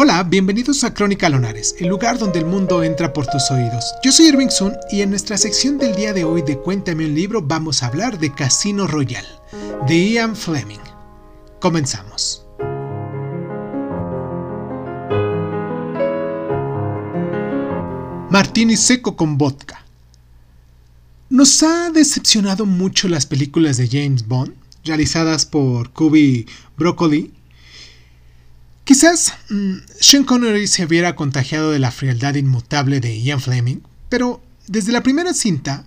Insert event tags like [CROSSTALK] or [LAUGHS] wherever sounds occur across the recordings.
Hola, bienvenidos a Crónica Lonares, el lugar donde el mundo entra por tus oídos. Yo soy Irving Sun y en nuestra sección del día de hoy de Cuéntame un libro vamos a hablar de Casino Royale, de Ian Fleming. Comenzamos. Martini seco con vodka. Nos ha decepcionado mucho las películas de James Bond, realizadas por Kubi Broccoli Quizás mm, Sean Connery se hubiera contagiado de la frialdad inmutable de Ian Fleming, pero desde la primera cinta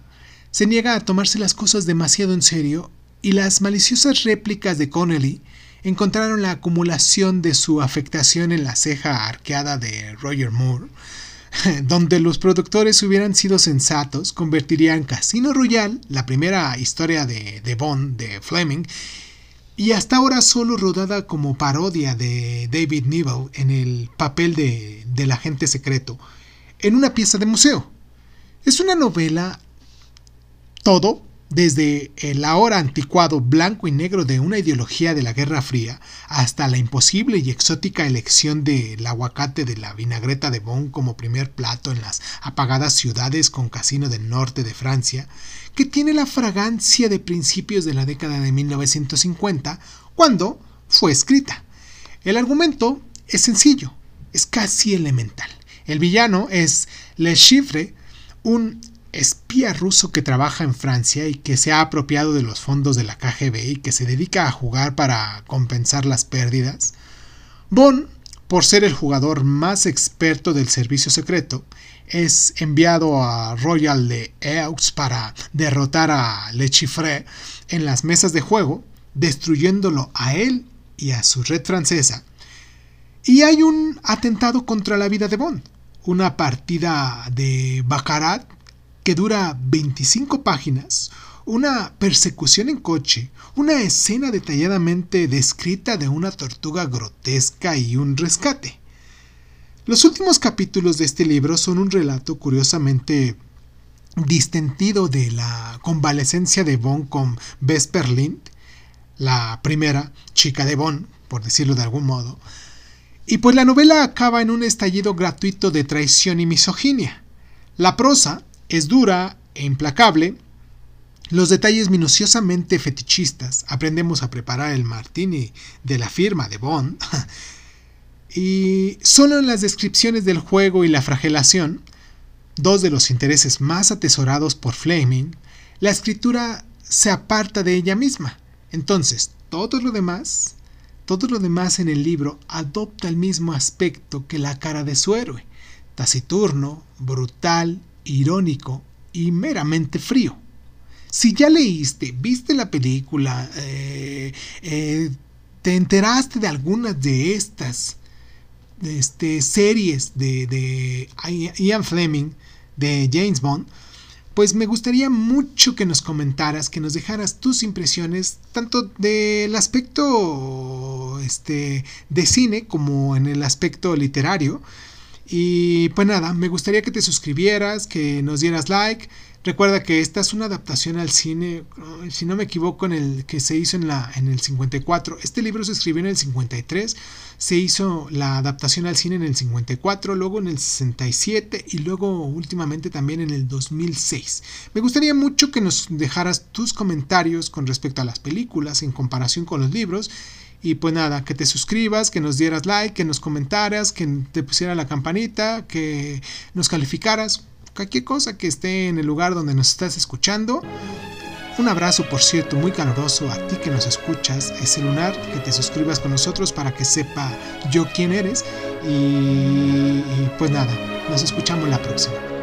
se niega a tomarse las cosas demasiado en serio y las maliciosas réplicas de Connelly encontraron la acumulación de su afectación en la ceja arqueada de Roger Moore, [LAUGHS] donde los productores hubieran sido sensatos, convertirían Casino Royale, la primera historia de, de Bond de Fleming, y hasta ahora solo rodada como parodia de David Niven en el papel de, del agente secreto, en una pieza de museo. Es una novela todo, desde el ahora anticuado blanco y negro de una ideología de la Guerra Fría hasta la imposible y exótica elección del aguacate de la vinagreta de Bonn como primer plato en las apagadas ciudades con casino del norte de Francia, que tiene la fragancia de principios de la década de 1950, cuando fue escrita. El argumento es sencillo, es casi elemental. El villano es Le Chiffre, un espía ruso que trabaja en Francia y que se ha apropiado de los fondos de la KGB y que se dedica a jugar para compensar las pérdidas. Bond, por ser el jugador más experto del servicio secreto, es enviado a Royal de Eaux para derrotar a Le Chiffre en las mesas de juego, destruyéndolo a él y a su red francesa. Y hay un atentado contra la vida de Bond, una partida de Baccarat que dura 25 páginas, una persecución en coche, una escena detalladamente descrita de una tortuga grotesca y un rescate. Los últimos capítulos de este libro son un relato curiosamente distendido de la convalecencia de Bond con Vesper Lind, la primera chica de Bond, por decirlo de algún modo. Y pues la novela acaba en un estallido gratuito de traición y misoginia. La prosa es dura e implacable, los detalles minuciosamente fetichistas, aprendemos a preparar el martini de la firma de Bond, [LAUGHS] Y solo en las descripciones del juego y la fragelación, dos de los intereses más atesorados por Fleming, la escritura se aparta de ella misma. Entonces, todo lo demás, todo lo demás en el libro adopta el mismo aspecto que la cara de su héroe, taciturno, brutal, irónico y meramente frío. Si ya leíste, viste la película, eh, eh, te enteraste de algunas de estas este, series de, de Ian Fleming, de James Bond, pues me gustaría mucho que nos comentaras, que nos dejaras tus impresiones, tanto del aspecto este, de cine como en el aspecto literario. Y pues nada, me gustaría que te suscribieras, que nos dieras like, Recuerda que esta es una adaptación al cine, si no me equivoco, en el que se hizo en, la, en el 54. Este libro se escribió en el 53, se hizo la adaptación al cine en el 54, luego en el 67 y luego últimamente también en el 2006. Me gustaría mucho que nos dejaras tus comentarios con respecto a las películas en comparación con los libros. Y pues nada, que te suscribas, que nos dieras like, que nos comentaras, que te pusiera la campanita, que nos calificaras cualquier cosa que esté en el lugar donde nos estás escuchando. Un abrazo, por cierto, muy caluroso a ti que nos escuchas, es lunar, que te suscribas con nosotros para que sepa yo quién eres. Y pues nada, nos escuchamos la próxima.